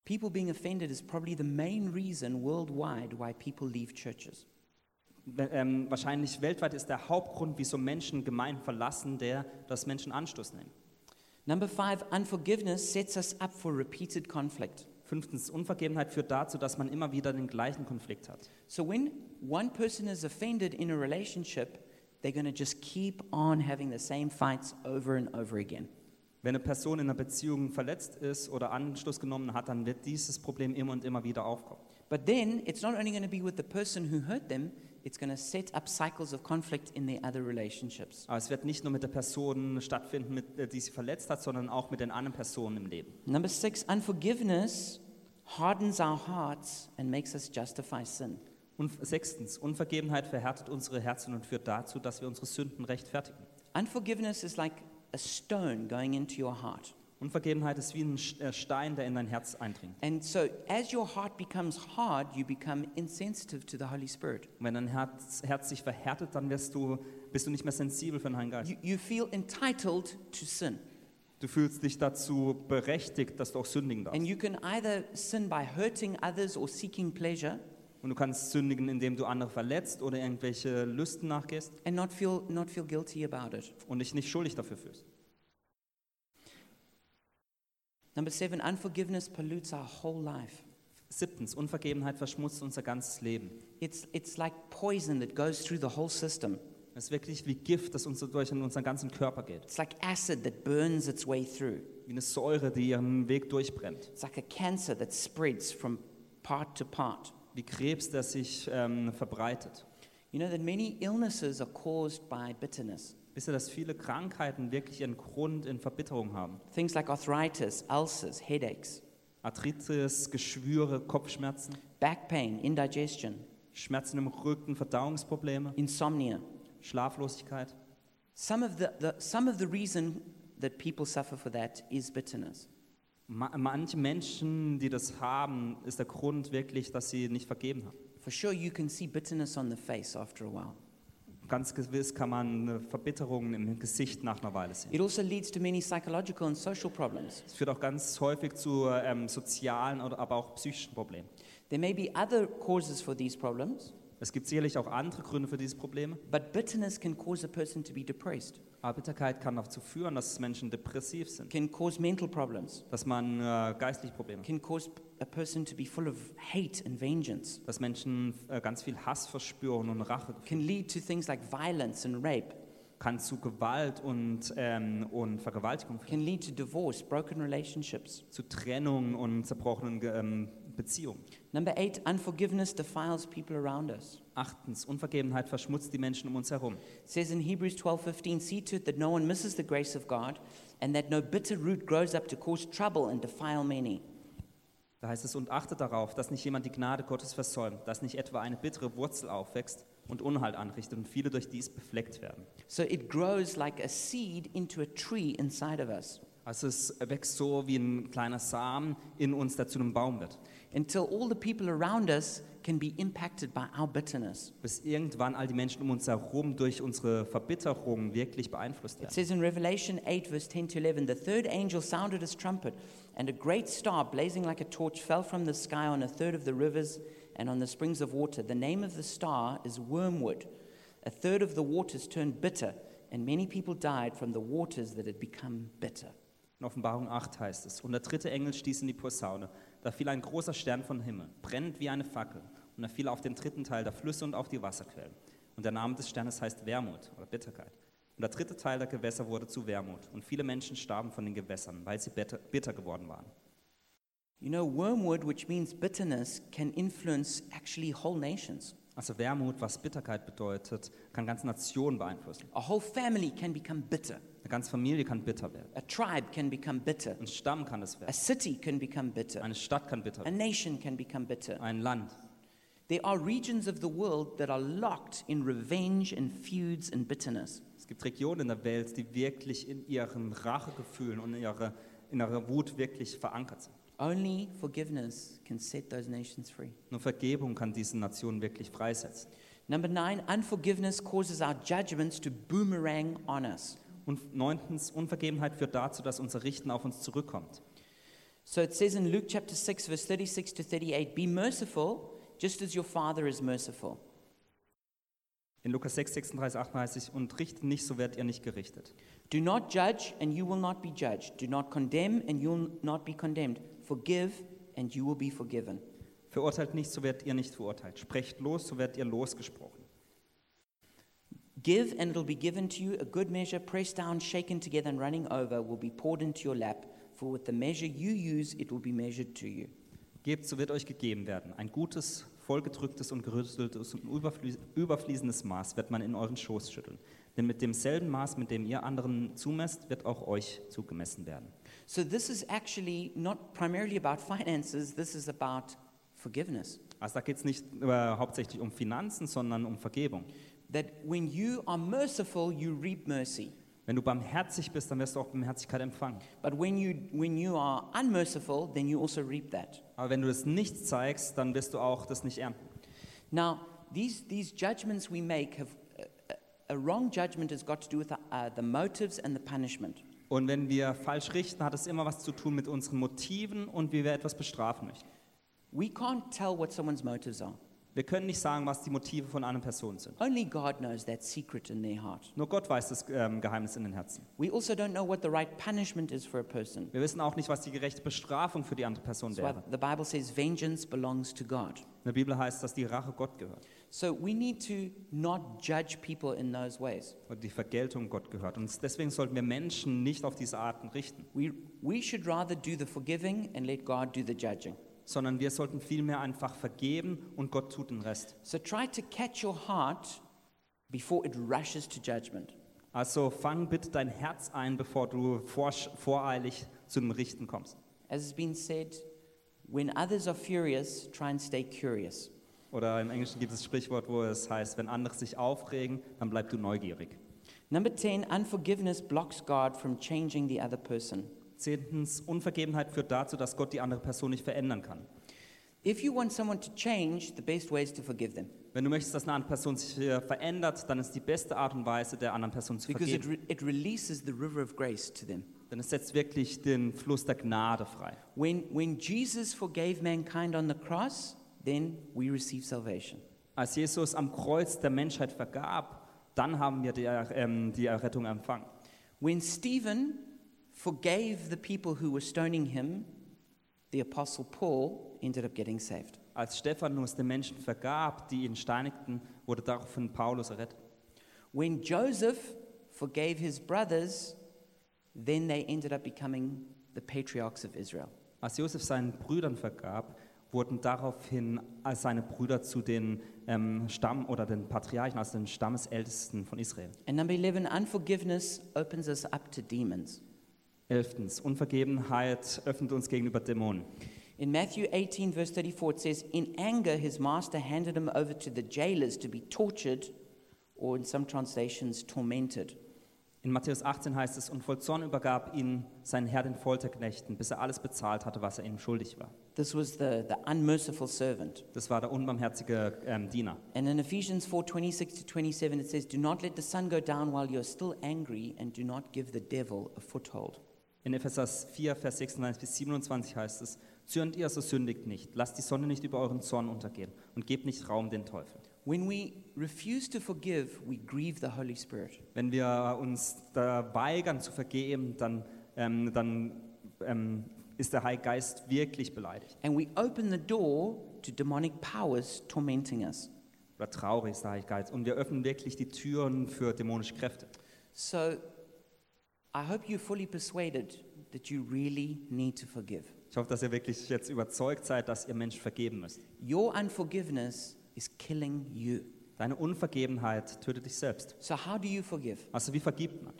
people being offended is probably the main reason worldwide why people leave churches. Ähm, wahrscheinlich weltweit ist der Hauptgrund, wieso Menschen Gemeinden verlassen, der, dass Menschen Anstoß nehmen. Number five, unforgiveness sets us up for repeated conflict. Fünftens, Unvergebenheit führt dazu, dass man immer wieder den gleichen Konflikt hat. So when one person is offended in a relationship, they're going to just keep on having the same fights over and over again. Wenn eine Person in einer Beziehung verletzt ist oder Anstoß genommen hat, dann wird dieses Problem immer und immer wieder aufkommen. But then it's not only going to be with the person who hurt them, it's going to set up cycles of conflict in their other relationships. Aber es wird nicht nur mit der Person stattfinden, mit, äh, die sie verletzt hat, sondern auch mit den anderen Personen im Leben. Number six, unforgiveness hardens our hearts and makes us justify sin. Und sechstens, Unvergebenheit verhärtet unsere Herzen und führt dazu, dass wir unsere Sünden rechtfertigen. Unforgiveness is like a stone going into your heart. Unvergebenheit ist wie ein äh, Stein, der in dein Herz eindringt. And so, as your heart becomes hard, you become insensitive to the Holy Spirit. Und wenn dein Herz, Herz sich verhärtet, dann wirst du, bist du nicht mehr sensibel für den Heiligen Geist. You, you feel entitled to sin. Du fühlst dich dazu berechtigt, dass du auch sündigen And darfst. you can either sin by hurting others or seeking pleasure Und du kannst sündigen, indem du andere verletzt oder irgendwelche Lüsten nachgehst and not feel, not feel guilty about it. und dich nicht schuldig dafür fühlst. Number seven, unforgiveness pollutes our whole life. Siebtens, Unvergebenheit verschmutzt unser ganzes Leben. It's, it's like poison that goes through the whole system. Es ist wirklich wie Gift, das uns durch unseren ganzen Körper geht. It's like acid that burns its way through. Wie eine Säure, die ihren Weg durchbrennt. It's like a cancer that spreads from part to part. Wie Krebs, der sich ähm, verbreitet. You know that many illnesses are caused by bitterness. Wisst ihr, dass viele Krankheiten wirklich ihren Grund in Verbitterung haben? Things like arthritis, ulcers, headaches, Arthritis, Geschwüre, Kopfschmerzen, back pain, indigestion, Schmerzen im Rücken, Verdauungsprobleme, insomnia. Schlaflosigkeit. Some of the, the, some of the reason that people suffer for that is bitterness. Ma manche Menschen, die das haben, ist der Grund wirklich, dass sie nicht vergeben haben. For sure, you can see bitterness on the face after a while. Ganz gewiss kann man eine Verbitterung im Gesicht nach einer Weile sehen. It also leads to many psychological and social problems. Es führt auch ganz häufig zu ähm, sozialen, oder aber auch psychischen Problemen. There may be other causes for these problems, Es gibt sicherlich auch andere Gründe für diese Probleme, but bitterness can cause a person to be depressed, Bitterkeit kann dazu führen, dass Menschen depressiv sind, can cause mental problems, dass man äh, geistliche Probleme hat, can cause a person to be full of hate and vengeance, dass Menschen äh, ganz viel Hass verspüren und Rache can lead to things like violence and rape, kann zu Gewalt und, ähm, und Vergewaltigung führen, can lead to divorce, broken relationships. zu Trennung und zerbrochenen ähm, Beziehungen. Number eight, unforgiveness defiles people around us. Achtens, Unvergebenheit verschmutzt die Menschen um uns herum. It says in Hebrews 12:15, see to it that no one misses the grace of God and that no bitter root grows up to cause trouble and defile many. Da heißt es, und achtet darauf, dass nicht jemand die Gnade Gottes versäumt, dass nicht etwa eine bittere Wurzel aufwächst und Unhalt anrichtet und viele durch dies befleckt werden. So it grows like a seed into a tree inside of us Also es wächst so wie ein kleiner Samen in uns, der zu einem Baum wird. Until all the people around us can be impacted by our bitterness. Bis irgendwann all die Menschen um uns herum durch unsere Verbitterung wirklich beeinflusst It werden. says in Revelation 8, verse 10 to 11, the third angel sounded his trumpet, and a great star blazing like a torch fell from the sky on a third of the rivers and on the springs of water. The name of the star is Wormwood. A third of the waters turned bitter, and many people died from the waters that had become bitter. In Offenbarung 8 heißt es, und der dritte Engel stieß in die Posaune. Da fiel ein großer Stern vom Himmel, brennend wie eine Fackel. Und er fiel auf den dritten Teil der Flüsse und auf die Wasserquellen. Und der Name des Sternes heißt Wermut oder Bitterkeit. Und der dritte Teil der Gewässer wurde zu Wermut. Und viele Menschen starben von den Gewässern, weil sie bitter, geworden waren. You know, wormwood, which means bitterness, can influence actually whole nations. Also Wermut, was Bitterkeit bedeutet, kann ganze Nationen beeinflussen. A whole family can become bitter. Eine ganze Familie kann bitter werden. A tribe can become bitter. Ein Stamm kann es A werden. city can become bitter. Eine Stadt kann bitter A werden. nation can become bitter. Ein Land. There are regions of the world that are locked in revenge and feuds and bitterness. Es gibt Regionen in der Welt, die wirklich in ihren Rachegefühlen und in ihrer, in ihrer Wut wirklich verankert sind. Only forgiveness can set those nations free. Nur Vergebung kann diese Nationen wirklich freisetzen. Number nine, unforgiveness causes our judgments to boomerang on us. Und neuntens, Unvergebenheit führt dazu, dass unser Richten auf uns zurückkommt. So it says in Luke chapter 6, verse 36 to 38 Be merciful, just as your Father is merciful. In Lukas 6, 36, 38, und richtet nicht, so werdet ihr nicht gerichtet. Do not judge, and you will not be judged. Do not condemn, and you will not be condemned. Forgive, and you will be forgiven. Verurteilt nicht, so werdet ihr nicht verurteilt. Sprecht los, so werdet ihr losgesprochen. Give, and it'll be given to you. A good measure, pressed down, shaken together, and running over, will be poured into your lap. For with the measure you use, it will be measured to you. Gebt, so wird euch gegeben werden. Ein gutes, vollgedrücktes und gerüsteltes und überfließ- überfließendes Maß wird man in euren Schoß schütteln. Denn mit demselben Maß, mit dem ihr anderen zumesst, wird auch euch zugemessen werden. So, this is actually not primarily about finances, this is about forgiveness. Also da geht es nicht äh, hauptsächlich um Finanzen, sondern um Vergebung. That when you are merciful, you reap mercy. Wenn du barmherzig bist, dann wirst du auch Barmherzigkeit empfangen. But when you, when you are unmerciful, then you also reap that. Aber wenn du das nicht zeigst, dann wirst du auch das nicht ernten. Now, these, these judgments we make have a, a, a wrong judgment has got to do with the, uh, the motives and the punishment. Und wenn wir falsch richten, hat es immer was zu tun mit unseren Motiven und wie wir etwas bestrafen möchten. We can't tell what someone's motives are. Wir können nicht sagen, was die Motive von einer Person sind. Only God knows that secret in their heart. Nur Gott weiß das ähm, Geheimnis in den Herzen. We also don't know what the right punishment is for a person. Wir wissen auch nicht, was die gerechte Bestrafung für die andere Person why wäre. the Bible says vengeance belongs to God. In der Bibel heißt, dass die Rache Gott gehört So we need to not judge people in those ways. und die Vergeltung Gott gehört. Und deswegen sollten wir Menschen nicht auf diese Arten richten, We, we should rather do the forgiving and let God do the judging. sondern wir sollten vielmehr einfach vergeben und Gott tut den Rest. So try to catch your heart before it rushes to judgment. Also fang bitte dein Herz ein, bevor du vorsch- voreilig zu dem Richten kommst. As has been said, when others are furious, try and stay curious. Oder im Englischen gibt es das Sprichwort, wo es heißt, wenn andere sich aufregen, dann bleib du neugierig. Number 10, unforgiveness blocks God from changing the other person. Zehntens, Unvergebenheit führt dazu, dass Gott die andere Person nicht verändern kann. If you want someone to change, the best way is to forgive them Wenn du möchtest, dass eine andere Person sich verändert, dann ist die beste Art und Weise, der anderen Person zu because it, vergeben. re- it releases the river of grace to them. Denn es setzt wirklich den Fluss der Gnade frei. When, when Jesus forgave mankind on the cross, then we receive salvation. Als Jesus am Kreuz der Menschheit vergab, dann haben wir die, ähm, die Errettung empfangen. When Stephen forgave the people who were stoning him, the Apostle Paul ended up getting saved. Als Stephanus den Menschen vergab, die ihn steinigten, wurde daraufhin Paulus errettet. When Joseph forgave his brothers, then they ended up becoming the patriarchs of Israel. Als Josef seinen Brüdern vergab, wurden daraufhin als seine Brüder zu den ähm, Stamm- oder den Patriarchen, also den Stammesältesten von Israel. And number 11, unforgiveness opens us up to demons. Elftens, Unvergebenheit öffnet uns gegenüber Dämonen. In Matthew 18, verse 34, it says, In anger, his master handed him over to the jailers to be tortured, or in some translations, tormented. In Matthäus 18 heißt es, und voll Zorn übergab ihn sein Herr den Folterknechten, bis er alles bezahlt hatte, was er ihm schuldig war. This was the, the unmerciful servant. Das war der unbarmherzige ähm, Diener. And in Ephesians 4 26 to 27, it says, Do not let the sun go down while you're still angry, and do not give the devil a foothold. In Epheser 4, Vers 26 bis 27 heißt es, zürnt ihr, so sündigt nicht, lasst die Sonne nicht über euren Zorn untergehen und gebt nicht Raum den Teufel. When we refuse to forgive, we grieve the Holy Spirit. Wenn wir uns da weigern zu vergeben, dann, ähm, dann ähm, ist der Heilige Geist wirklich beleidigt. And we open the door to demonic powers tormenting us. Oder traurig ist der Heilige Geist. Und wir öffnen wirklich die Türen für dämonische Kräfte. So I hope you're fully persuaded that you really need to forgive. Ich hoffe, dass ihr wirklich jetzt überzeugt seid, dass ihr Menschen vergeben müsst. Your unforgiveness is killing you. Deine Unvergebenheit tötet dich selbst. So, how do you forgive? Also wie vergibt man?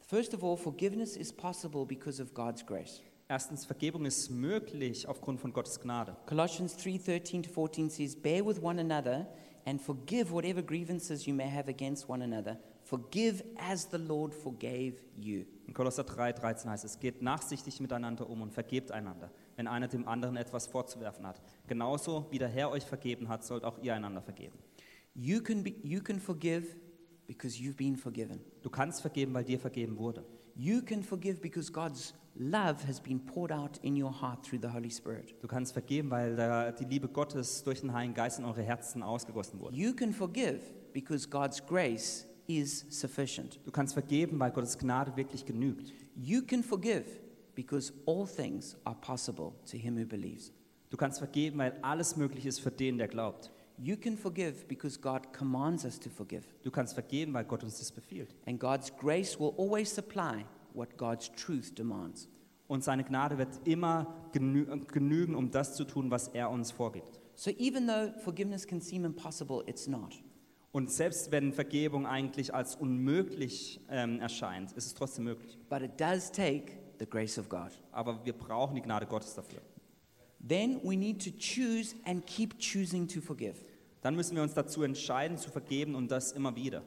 First of all, forgiveness is possible because of God's grace. Erstens, Vergebung ist möglich aufgrund von Gottes Gnade. Colossians 3:13 to 14 says, "Bear with one another and forgive whatever grievances you may have against one another. Forgive as the Lord forgave you." In Kolosser 3, 13 heißt es, geht nachsichtig miteinander um und vergebt einander, wenn einer dem anderen etwas vorzuwerfen hat. Genauso wie der Herr euch vergeben hat, sollt auch ihr einander vergeben. You can, be, you can forgive because you've been forgiven. Du kannst vergeben, weil dir vergeben wurde. You can forgive because God's love has been poured out in your heart through the Holy Spirit. Du kannst vergeben, weil der, die Liebe Gottes durch den Heiligen Geist in eure Herzen ausgegossen wurde. You can forgive because God's grace is sufficient. Du kannst vergeben, weil Gottes Gnade wirklich genügt. You can forgive because all things are possible to him who believes. Du kannst vergeben, weil alles möglich ist für den, der glaubt. You can forgive because God commands us to forgive. Du kannst vergeben, weil Gott uns das befiehlt. And God's grace will always supply what God's truth demands. Und seine Gnade wird immer genü genügen, um das zu tun, was er uns vorgibt. So even though forgiveness can seem impossible, it's not. Und selbst wenn Vergebung eigentlich als unmöglich ähm, erscheint, ist es trotzdem möglich. But it does take the grace of God. Aber wir brauchen die Gnade Gottes dafür. Then we need to choose and keep choosing to forgive. Dann müssen wir uns dazu entscheiden, zu vergeben und das immer wieder.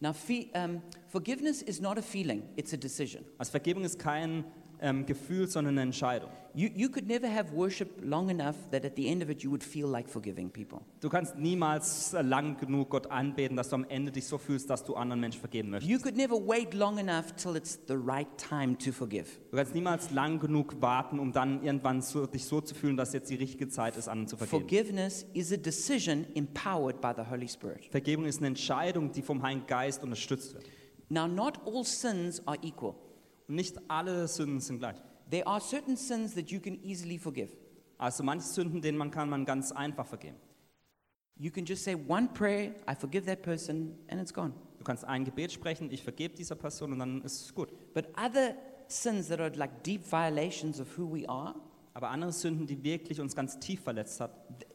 Now, um, forgiveness is not a feeling, it's a decision. Also Vergebung ist kein ähm, Gefühl, sondern eine Entscheidung. You, you could never have worship long enough that at the end of it you would feel like forgiving people. Du kannst niemals äh, lang genug Gott anbeten, dass du am Ende dich so fühlst, dass du anderen Menschen vergeben möchtest. You could never wait long enough till it's the right time to forgive. Du kannst niemals lang genug warten, um dann irgendwann so, dich so zu fühlen, dass jetzt die richtige Zeit ist, anderen zu vergeben. Forgiveness is a decision empowered by the Holy Spirit. Vergebung ist eine Entscheidung, die vom Heiligen Geist unterstützt wird. Now, not all sins are equal. Nicht alle Sünden sind gleich. There are certain sins that you can easily forgive. Also manche Sünden, denen man kann man ganz einfach vergeben. You can just say one prayer, I forgive that person, and it's gone. Du kannst ein Gebet sprechen, ich vergebe dieser Person und dann ist es gut. But other sins that are like deep violations of who we are, Aber andere Sünden, die wirklich uns ganz tief verletzt hat,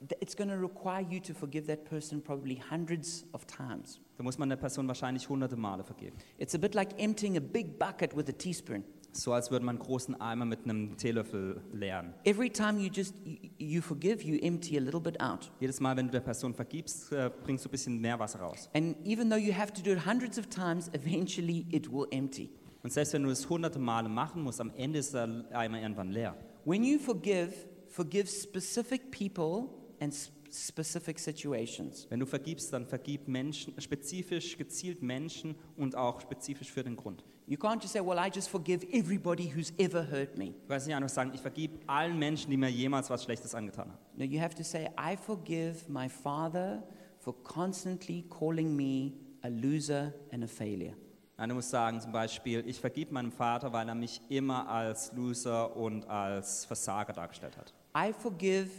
th- it's going to require you to forgive that person probably hundreds of times. da muss man der Person wahrscheinlich hunderte Male vergeben. It's a bit like emptying a big bucket with a teaspoon. So als würde man einen großen Eimer mit einem Teelöffel leeren. Every time you just you, you forgive, you empty a little bit out. Jedes Mal, wenn du der Person vergibst, äh, bringst du ein bisschen mehr Wasser raus. And even though you have to do it hundreds of times, eventually it will empty. Und selbst wenn du es hunderte Male machen musst, am Ende ist der Eimer irgendwann leer. When you forgive, forgive specific people and specific situations. Wenn du vergibst, dann vergib Menschen, spezifisch, gezielt Menschen und auch spezifisch für den Grund. You can't just say, Well, I just forgive everybody who's ever hurt me. Du kannst nicht einfach sagen, ich vergib allen Menschen, die mir jemals was Schlechtes angetan haben. No, you have to say, I forgive my father for constantly calling me a loser and a failure. Nein, du musst sagen zum Beispiel, ich vergib meinem Vater, weil er mich immer als Loser und als Versager dargestellt hat. I forgive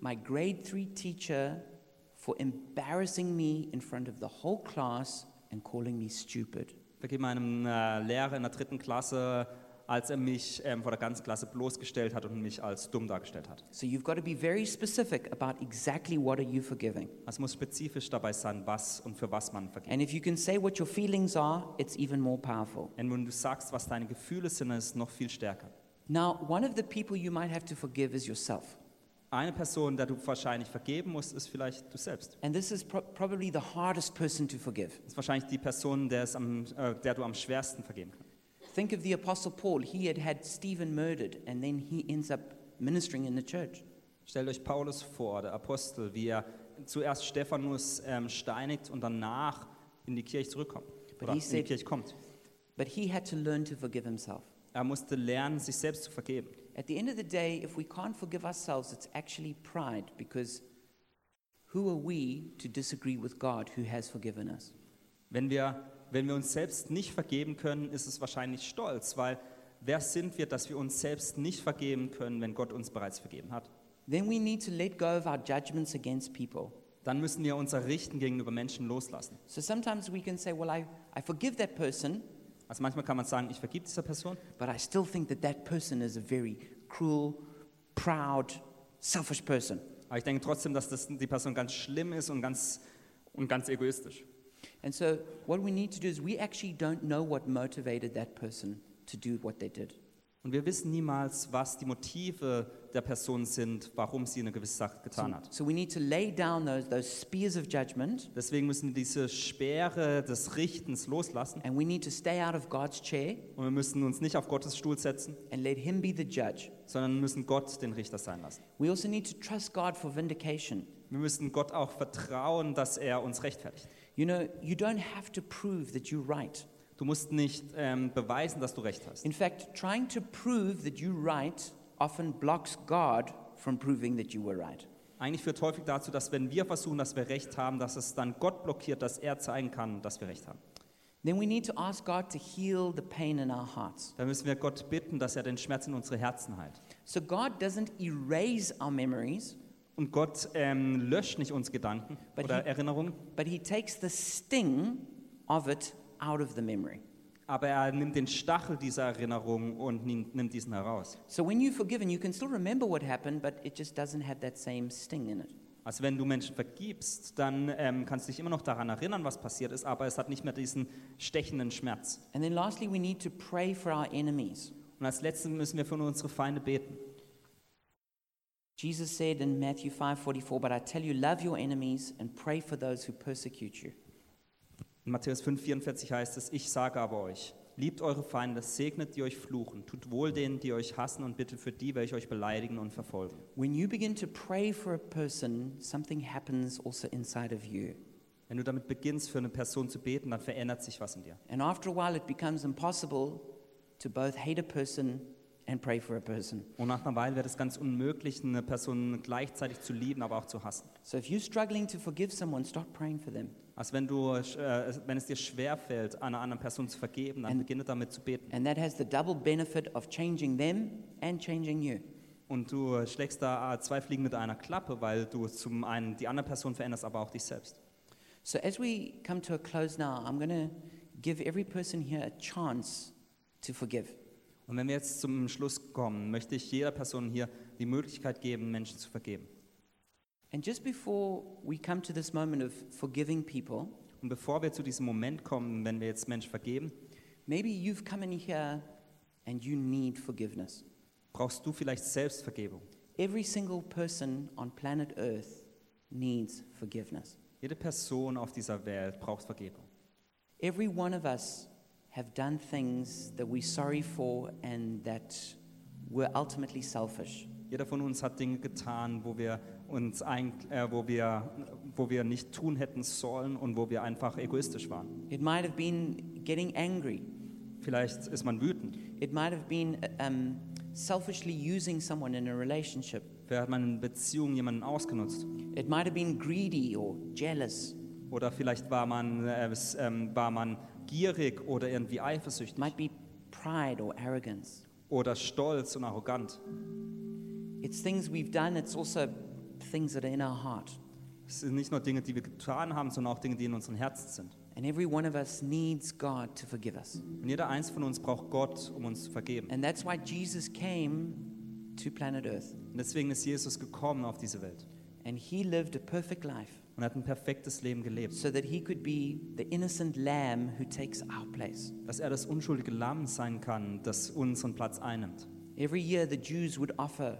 my grade three teacher for embarrassing me in front of the whole class and calling me stupid. Vergib meinem äh, Lehrer in der dritten Klasse, als er mich ähm, vor der ganzen Klasse bloßgestellt hat und mich als dumm dargestellt hat. So you've got to be very specific about exactly what are you forgiving. Es muss spezifisch dabei sein, was und für was man vergibt. And if you can say what your feelings are, it's even more powerful. Und wenn du sagst, was deine Gefühle sind, ist es noch viel stärker. Now, one of the people you might have to forgive is yourself. Eine Person, der du wahrscheinlich vergeben musst, ist vielleicht du selbst. And this is pro- probably the hardest person to forgive. Das ist wahrscheinlich die Person, der, es am, äh, der du am schwersten vergeben kannst. Think of the Apostle Paul. He had had Stephen murdered, and then he ends up ministering in the church. Stellt euch Paulus vor, der Apostel, wie er zuerst Stephanus ähm, steinigt und danach in die Kirche zurückkommt. But Oder he in die said- Kirche kommt. But he had to learn to forgive himself. Er musste lernen, sich selbst zu vergeben. At the end of the day, if we can't forgive ourselves, it's actually pride because who are we to disagree with God who has forgiven us? Wenn wir, wenn wir uns selbst nicht vergeben können, ist es wahrscheinlich Stolz, weil wer sind wir, dass wir uns selbst nicht vergeben können, wenn Gott uns bereits vergeben hat? Then we need to let go of our judgments against people. Dann müssen wir unser Richten gegenüber Menschen loslassen. So sometimes we can say, Well, I, I forgive that person, Also manchmal kann man sagen, ich vergib dieser Person, but I still think that that person is a very cruel, proud, selfish person. aber ich denke trotzdem, dass das die Person ganz schlimm ist und ganz, und ganz egoistisch. And so, what we need to do is we actually don't know what motivated that person to do what they did. Und wir wissen niemals, was die Motive der Person sind, warum sie eine gewisse Sache getan hat. So we need to lay down those, those spears of judgment Deswegen müssen wir diese Speere des Richtens loslassen and we need to stay out of God's chair und wir müssen uns nicht auf Gottes Stuhl setzen, and let Him be the judge. sondern müssen Gott den Richter sein lassen. We also need to trust God for vindication. Wir müssen Gott auch vertrauen, dass er uns rechtfertigt. You know, you don't have to prove that you're right. Du musst nicht ähm, beweisen, dass du recht hast. In fact, trying to prove that you're right often blocks God from proving that you were right. Eigentlich führt häufig dazu, dass wenn wir versuchen, dass wir recht haben, dass es dann Gott blockiert, dass er zeigen kann, dass wir recht haben. Then we need to ask God to heal the pain in our hearts. Da müssen wir Gott bitten, dass er den Schmerz in unsere Herzen heilt. So God doesn't erase our memories, Und Gott ähm, löscht nicht uns Gedanken But oder he- Erinnerungen, but He takes the sting of it out of the memory. aber er nimmt den Stachel dieser Erinnerung und nimmt, diesen heraus. So when you're forgiven, you can still remember what happened, but it just doesn't have that same sting in it. Also wenn du Menschen vergibst, dann ähm, kannst du dich immer noch daran erinnern, was passiert ist, aber es hat nicht mehr diesen stechenden Schmerz. And then lastly, we need to pray for our enemies. Und als letztes müssen wir für unsere Feinde beten. Jesus said in Matthew 5:44, "But I tell you, love your enemies and pray for those who persecute you." In Matthäus 5,44 heißt es, ich sage aber euch, liebt eure Feinde, segnet die euch fluchen, tut wohl denen, die euch hassen und bittet für die, welche euch beleidigen und verfolgen. When you begin to pray for a person, something happens also inside of you. Wenn du damit beginnst, für eine Person zu beten, dann verändert sich was in dir. And after a while, it becomes impossible to both hate a person and pray for a person. Und nach einer Weile wird es ganz unmöglich, eine Person gleichzeitig zu lieben, aber auch zu hassen. So if you're struggling to forgive someone, start praying for them. Also wenn, du, äh, wenn es dir schwerfällt, einer anderen Person zu vergeben, dann And- beginne damit zu beten. And that has the double benefit of changing them and changing you. Und du schlägst da äh, zwei Fliegen mit einer Klappe, weil du zum einen die andere Person veränderst, aber auch dich selbst. So as we come to a close now, I'm going to give every person here a chance to forgive. Und wenn wir jetzt zum Schluss kommen, möchte ich jeder Person hier die Möglichkeit geben, Menschen zu vergeben. And just before we come to this moment of forgiving people, Und bevor wir zu diesem Moment kommen, wenn wir jetzt Menschen vergeben, maybe you've come in here and you need forgiveness. brauchst du vielleicht selbst Vergebung. Every single person on planet Earth needs forgiveness. Jede Person auf dieser Welt braucht Vergebung. Every one of us have done things that we're sorry for and that were ultimately selfish. Jeder von uns hat Dinge getan, wo wir uns ein, äh, wo wir, wo wir nicht tun hätten sollen und wo wir einfach egoistisch waren. It might have been getting angry. Vielleicht ist man wütend. It might have been um, selfishly using someone in a relationship. Vielleicht hat man in Beziehung jemanden ausgenutzt. It might have been greedy or jealous. Oder vielleicht war man, äh, ähm, war man gierig oder irgendwie eifersüchtig. might be pride or arrogance. Oder stolz und arrogant. It's things we've done, it's also things that are in our heart. Es sind nicht nur Dinge, die wir getan haben, sondern auch Dinge, die in unseren Herzen sind. And every one of us needs God to forgive us. Und jeder eins von uns braucht Gott, um uns zu vergeben. And that's why Jesus came to planet Earth. Und deswegen ist Jesus gekommen auf diese Welt. And he lived a perfect life Und hat ein perfektes Leben gelebt. so that he could be the innocent lamb who takes our place. Dass er das unschuldige Lamm sein kann, das unseren Platz einnimmt. Every year, the Jews would offer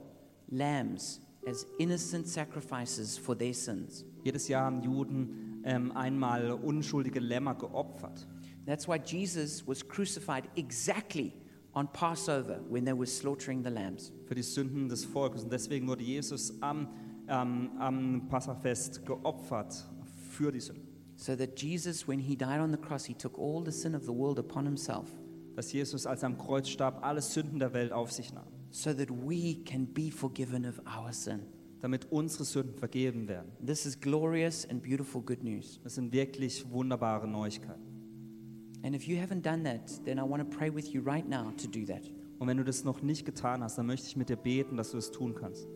lambs as innocent sacrifices for their sins. Jedes Jahr haben Juden ähm, einmal unschuldige Lämmer geopfert. That's why Jesus was crucified exactly on Passover when they were slaughtering the lambs. für die Sünden des Volkes. Und deswegen wurde Jesus am, ähm, am Passafest geopfert für die Sünden. So that Jesus, when he died on the cross, he took all the sin of the world upon himself Dass Jesus, als er am Kreuz starb, alle Sünden der Welt auf sich nahm, so that we can be forgiven of our sin. damit unsere Sünden vergeben werden. This is glorious and beautiful good news. Das sind wirklich wunderbare Neuigkeiten. And if you haven't done that, then I want to pray with you right now to do that. Und wenn du das noch nicht getan hast, dann möchte ich mit dir beten, dass du es tun kannst.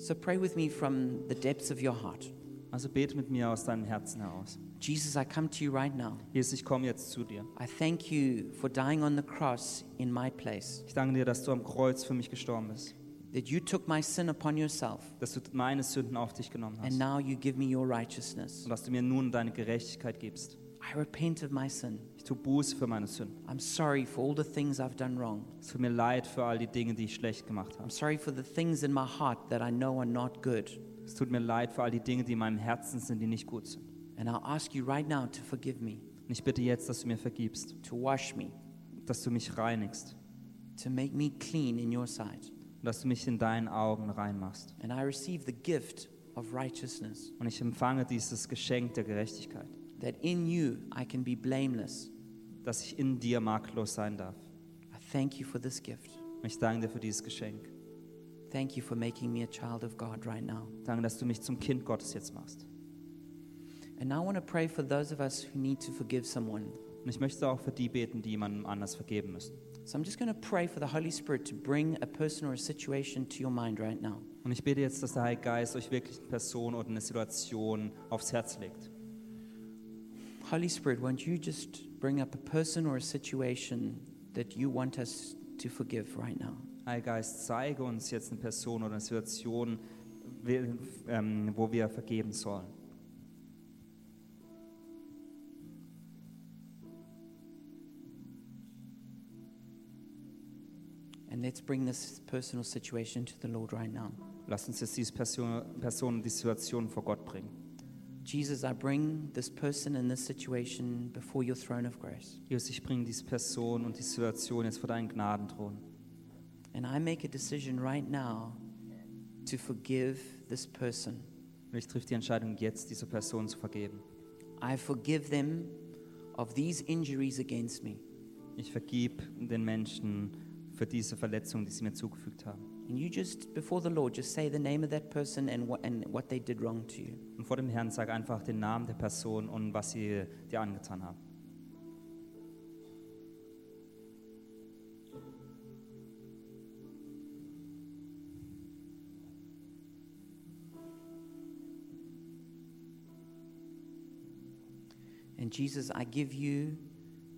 So pray with me from the depths of your heart. Also bete mit mir aus deinem Herzen heraus. Jesus, I come to you right now. Jesus, ich komme jetzt zu dir. I thank you for dying on the cross in my place, Ich danke dir, dass du am Kreuz für mich gestorben bist, that you took my sin upon yourself, dass du meine Sünden auf dich genommen and hast now you give me your righteousness. und dass du mir nun deine Gerechtigkeit gibst. I repent of my sin. Ich tue Buße für meine Sünden. I'm sorry for all the things I've done wrong. Es tut mir leid für all die Dinge, die ich schlecht gemacht habe. I'm sorry for the things in my heart that I know are not good. Es tut mir leid für all die Dinge, die in meinem Herzen sind, die nicht gut sind. And I'll ask you right now to forgive me, Und ich bitte jetzt, dass du mir vergibst, to wash me, dass du mich reinigst to make me clean in your sight. und dass du mich in deinen Augen reinmachst. And I receive the gift of righteousness, Und ich empfange dieses Geschenk der Gerechtigkeit, that in you I can be blameless. dass ich in dir makellos sein darf. I thank you for this gift. Ich danke dir für dieses Geschenk. Thank you for making me a child of God right now. Danke, dass du mich zum Kind Gottes jetzt machst. And now I want to pray for those of us who need to forgive someone. Und ich möchte auch für die beten, die jemandem anders vergeben müssen. So I'm just going to pray for the Holy Spirit to bring a person or a situation to your mind right now. Und ich bete jetzt, dass der Heilige Geist euch wirklich eine Person oder eine Situation aufs Herz legt. Holy Spirit, won't you just bring up a person or a situation that you want us to forgive right now? Heiliger Geist, zeige uns jetzt eine Person oder eine Situation, ähm, wo wir vergeben sollen. And let's bring this personal situation to the Lord right now. Lasst uns jetzt diese Person, Person die Situation vor Gott bringen. Jesus, I bring this person and this situation before your throne of grace. Jesus, ich bringe diese Person und die Situation jetzt vor deinen Gnadenthron. And I make a decision right now to forgive this person. Und ich treffe die Entscheidung, jetzt diese Person zu vergeben. I forgive them of these injuries against me. Ich vergib den Menschen für diese Verletzung, die sie mir zugefügt haben. And you just, before the Lord, just say the name of that person and what, and what they did wrong to you. Und vor dem Herrn sag einfach den Namen der Person und was sie dir angetan haben. And Jesus, I give you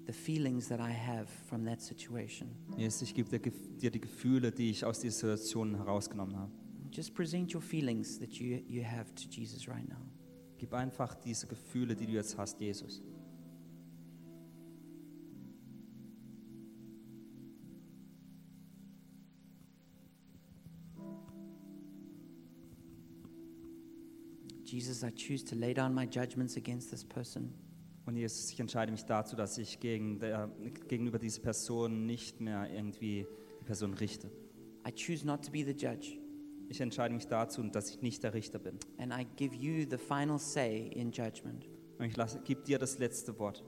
the feelings that I have from that situation. Jesus, ich gebe dir, die Gefühle, die ich aus dieser Situation herausgenommen habe. Just present your feelings that you, you have to Jesus right now. Gib einfach diese Gefühle, die du jetzt hast, Jesus. Jesus, I choose to lay down my judgments against this person. Und Jesus, ich entscheide mich dazu, dass ich gegen der, gegenüber dieser Person nicht mehr irgendwie die Person richte. I choose not to be the judge. Ich entscheide mich dazu, dass ich nicht der Richter bin. And I give you the final say in judgment. Und ich lasse, gebe dir das letzte Wort.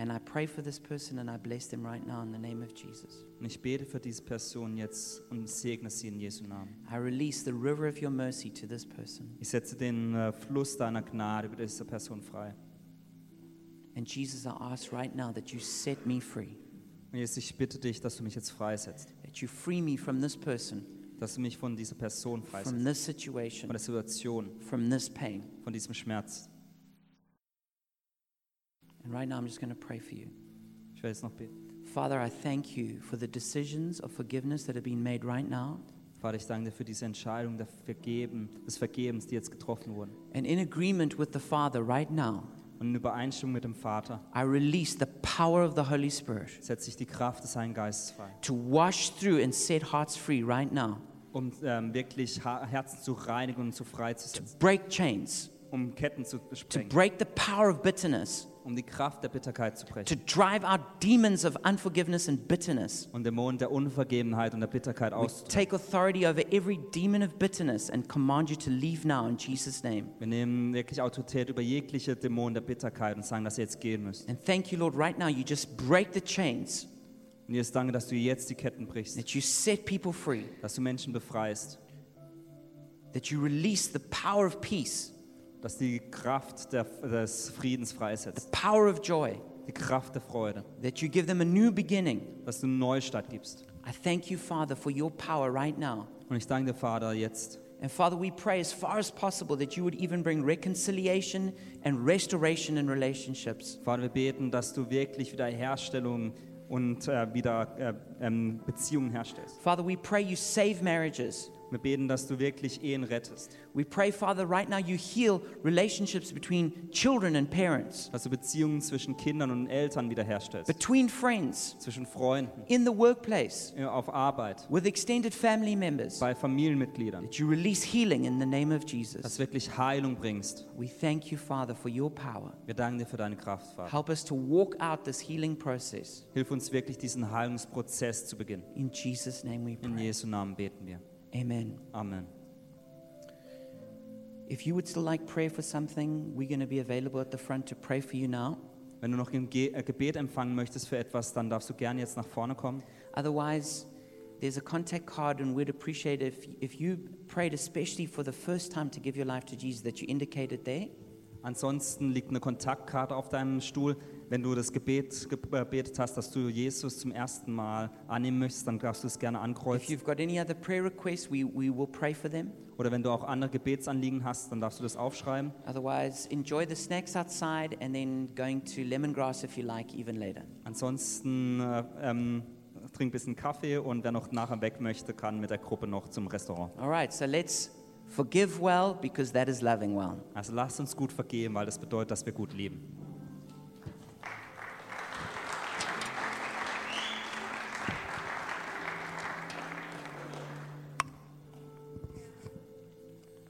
And I pray for this person and I bless them right now in the name of Jesus. Und ich bete für diese Person jetzt und segne sie in Jesu Namen. I release the river of your mercy to this person. Ich setze den äh, Fluss deiner Gnade über diese Person frei. And Jesus, I ask right now that you set me free, Und Jesus, ich bitte dich, dass du mich jetzt freisetzt. that you free me from this person, Dass du mich von dieser Person from freisetzt. this Von situation, der Situation, from this pain. von diesem Schmerz. And right now, I'm just going to pray for you. Ich werde jetzt noch beten. Father, I thank you for the decisions of forgiveness that have been made right now. Vater, ich danke dir für diese Entscheidung der Vergeben, des Vergebens, die jetzt getroffen wurden. And in agreement with the Father right now, Und in Übereinstimmung mit dem Vater I release the power of the Holy Spirit setze ich die Kraft des Heiligen Geistes frei, to wash through and set hearts free right now, um ähm, wirklich Ha- Herzen zu reinigen und zu to freizusetzen, break chains, um Ketten zu to sprengen, break the power of bitterness, um die Kraft der Bitterkeit zu to brechen drive out demons of unforgiveness and bitterness. und Dämonen der Unvergebenheit und der Bitterkeit auszutreiben. take authority over every demon of bitterness and command you to leave now in Jesus' name. Wir nehmen wirklich Autorität über jegliche Dämonen der Bitterkeit und sagen, dass ihr jetzt gehen müsst. And thank you, Lord, right now you just break the chains, Und Jesus, danke, dass du jetzt die Ketten brichst, that you set people free, dass du Menschen befreist, that you release the power of peace, dass die Kraft der, des Friedens the freisetzt, power of joy, die Kraft der Freude, that you give them a new beginning. dass du einen Neustart gibst. I thank you, Father, for your power right now. Und ich danke dir, Vater, jetzt, And Father, we pray as far as possible that you would even bring reconciliation and restoration in relationships. Vater, wir beten, dass du wirklich Wiederherstellung und äh, wieder äh, ähm, Beziehungen herstellst. Father, we pray you save marriages. Wir beten, dass du wirklich Ehen rettest, We pray, Father, right now you heal relationships between children and parents, dass du Beziehungen zwischen Kindern und Eltern wiederherstellst, between friends, zwischen Freunden, in the workplace, ja, auf Arbeit, with extended family members. bei Familienmitgliedern, That you release healing in the name of dass Jesus. du wirklich Heilung bringst. We thank you, Father, for your power. Wir danken dir für deine Kraft, Vater. Help us to walk out this healing process. Hilf uns wirklich, diesen Heilungsprozess zu beginnen. In Jesus' name we In pray. Jesu Namen beten wir. Amen. Amen. If you would still like prayer for something, we're going to be available at the front to pray for you now. Wenn du noch ein Ge äh, Gebet empfangen möchtest für etwas, dann darfst du gerne jetzt nach vorne kommen. Otherwise, there's a contact card, and we'd appreciate if, if you prayed, especially for the first time to give your life to Jesus, that you indicated there. Ansonsten liegt eine Kontaktkarte auf deinem Stuhl. Wenn du das Gebet gebetet hast, dass du Jesus zum ersten Mal annehmen möchtest, dann darfst du es gerne ankreuzen. requests, we, we. Oder wenn du auch andere Gebetsanliegen hast, dann darfst du das aufschreiben. Otherwise, enjoy the snacks outside and then going to lemongrass if you like, even later. Ansonsten äh, ähm, trink ein bisschen Kaffee und wer noch nachher weg möchte, kann mit der Gruppe noch zum Restaurant. All right, so let's forgive well because that is loving well. Also lasst uns gut vergeben, weil das bedeutet, dass wir gut leben.